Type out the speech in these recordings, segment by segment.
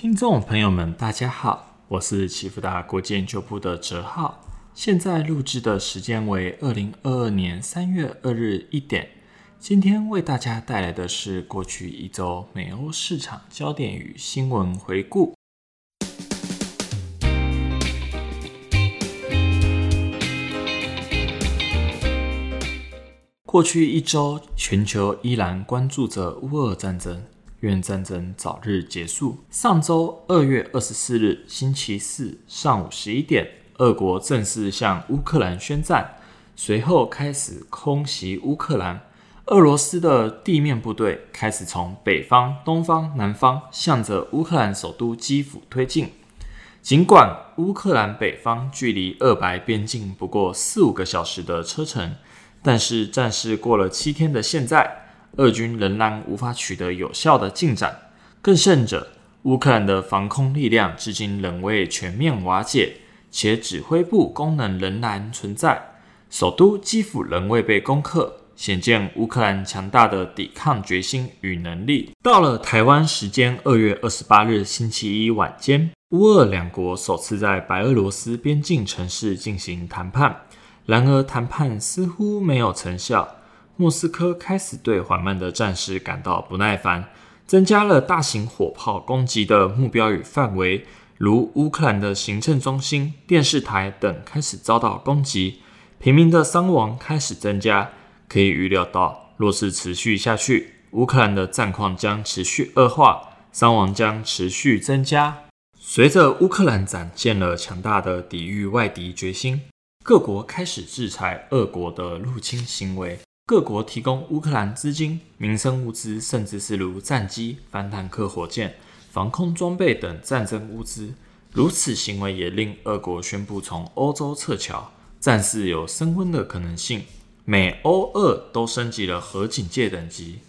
听众朋友们，大家好，我是启福达国际研究部的哲浩。现在录制的时间为二零二二年三月二日一点。今天为大家带来的是过去一周美欧市场焦点与新闻回顾。过去一周，全球依然关注着乌俄战争。愿战争早日结束。上周二月二十四日星期四上午十一点，俄国正式向乌克兰宣战，随后开始空袭乌克兰。俄罗斯的地面部队开始从北方、东方、南方向着乌克兰首都基辅推进。尽管乌克兰北方距离俄白边境不过四五个小时的车程，但是战事过了七天的现在。俄军仍然无法取得有效的进展，更甚者，乌克兰的防空力量至今仍未全面瓦解，且指挥部功能仍然存在，首都基辅仍未被攻克，显见乌克兰强大的抵抗决心与能力。到了台湾时间二月二十八日星期一晚间，乌俄两国首次在白俄罗斯边境城市进行谈判，然而谈判似乎没有成效。莫斯科开始对缓慢的战事感到不耐烦，增加了大型火炮攻击的目标与范围，如乌克兰的行政中心、电视台等开始遭到攻击，平民的伤亡开始增加。可以预料到，若是持续下去，乌克兰的战况将持续恶化，伤亡将持续增加。随着乌克兰展现了强大的抵御外敌决心，各国开始制裁俄国的入侵行为。各国提供乌克兰资金、民生物资，甚至是如战机、反坦克火箭、防空装备等战争物资。如此行为也令俄国宣布从欧洲撤侨，战事有升温的可能性。美、欧、俄都升级了核警戒等级。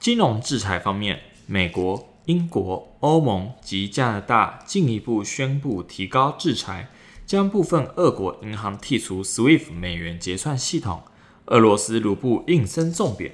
金融制裁方面，美国、英国、欧盟及加拿大进一步宣布提高制裁，将部分俄国银行剔除 SWIFT 美元结算系统。俄罗斯卢布应声重贬。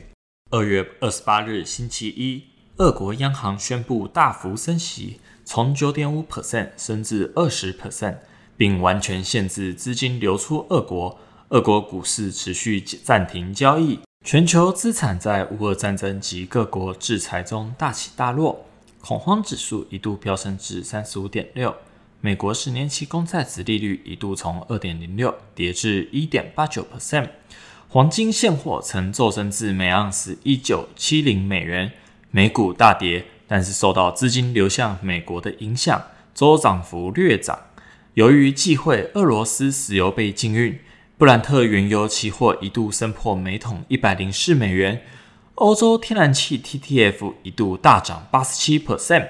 二月二十八日星期一，俄国央行宣布大幅升息，从九点五 percent 升至二十 percent，并完全限制资金流出俄国。俄国股市持续暂停交易，全球资产在乌俄战争及各国制裁中大起大落，恐慌指数一度飙升至三十五点六。美国十年期公债殖利率一度从二点零六跌至一点八九 percent。黄金现货曾骤升至每盎司一九七零美元，美股大跌，但是受到资金流向美国的影响，周涨幅略涨。由于忌讳俄罗斯石油被禁运，布兰特原油期货一度升破每桶一百零四美元，欧洲天然气 TTF 一度大涨八十七 percent。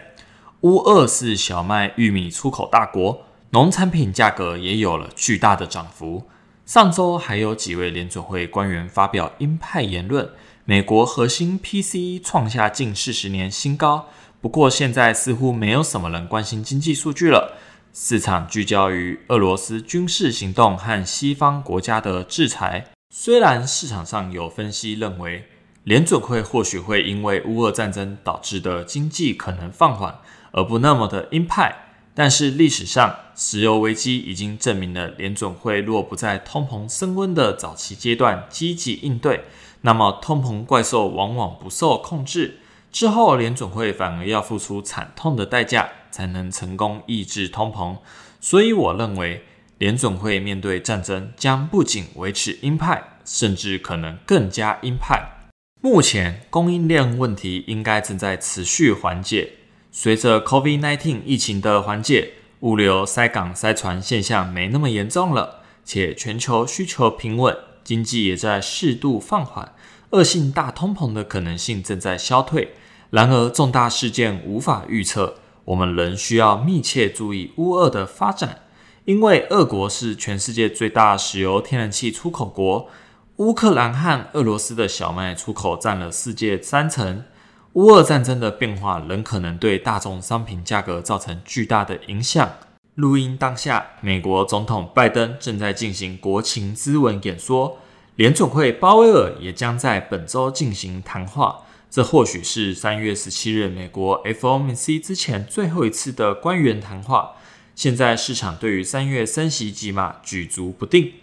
乌俄是小麦、玉米出口大国，农产品价格也有了巨大的涨幅。上周还有几位联准会官员发表鹰派言论，美国核心 PCE 创下近四十年新高。不过现在似乎没有什么人关心经济数据了，市场聚焦于俄罗斯军事行动和西方国家的制裁。虽然市场上有分析认为，联准会或许会因为乌俄战争导致的经济可能放缓，而不那么的鹰派。但是历史上，石油危机已经证明了，联准会若不在通膨升温的早期阶段积极应对，那么通膨怪兽往往不受控制，之后联准会反而要付出惨痛的代价，才能成功抑制通膨。所以，我认为联准会面对战争将不仅维持鹰派，甚至可能更加鹰派。目前供应链问题应该正在持续缓解。随着 COVID-19 疫情的缓解，物流塞港塞船现象没那么严重了，且全球需求平稳，经济也在适度放缓，恶性大通膨的可能性正在消退。然而，重大事件无法预测，我们仍需要密切注意乌俄的发展，因为俄国是全世界最大石油天然气出口国，乌克兰和俄罗斯的小麦出口占了世界三成。乌俄战争的变化仍可能对大众商品价格造成巨大的影响。录音当下，美国总统拜登正在进行国情咨文演说，联总会鲍威尔也将在本周进行谈话。这或许是三月十七日美国 FOMC 之前最后一次的官员谈话。现在市场对于三月升息几码举足不定。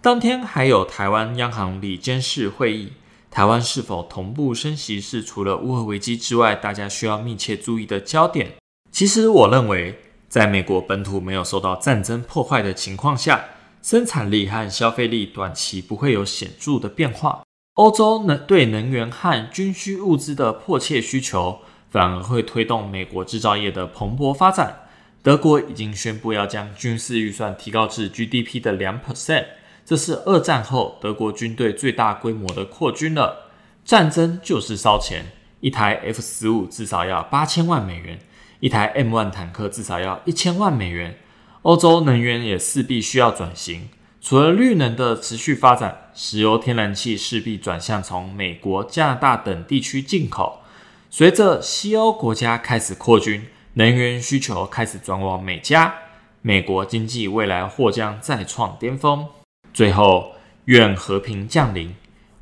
当天还有台湾央行里监事会议，台湾是否同步升息是除了乌俄危机之外，大家需要密切注意的焦点。其实我认为，在美国本土没有受到战争破坏的情况下，生产力和消费力短期不会有显著的变化。欧洲能对能源和军需物资的迫切需求，反而会推动美国制造业的蓬勃发展。德国已经宣布要将军事预算提高至 GDP 的两 percent，这是二战后德国军队最大规模的扩军了。战争就是烧钱，一台 F 十五至少要八千万美元，一台 M 一坦克至少要一千万美元。欧洲能源也势必需要转型。除了绿能的持续发展，石油、天然气势必转向从美国、加拿大等地区进口。随着西欧国家开始扩军，能源需求开始转往美加，美国经济未来或将再创巅峰。最后，愿和平降临，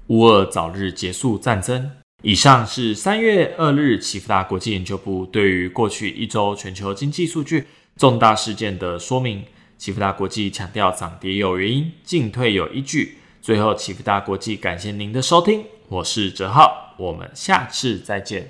乌俄早日结束战争。以上是三月二日启福达国际研究部对于过去一周全球经济数据重大事件的说明。启福大国际强调涨跌有原因，进退有依据。最后，启福大国际感谢您的收听，我是哲浩，我们下次再见。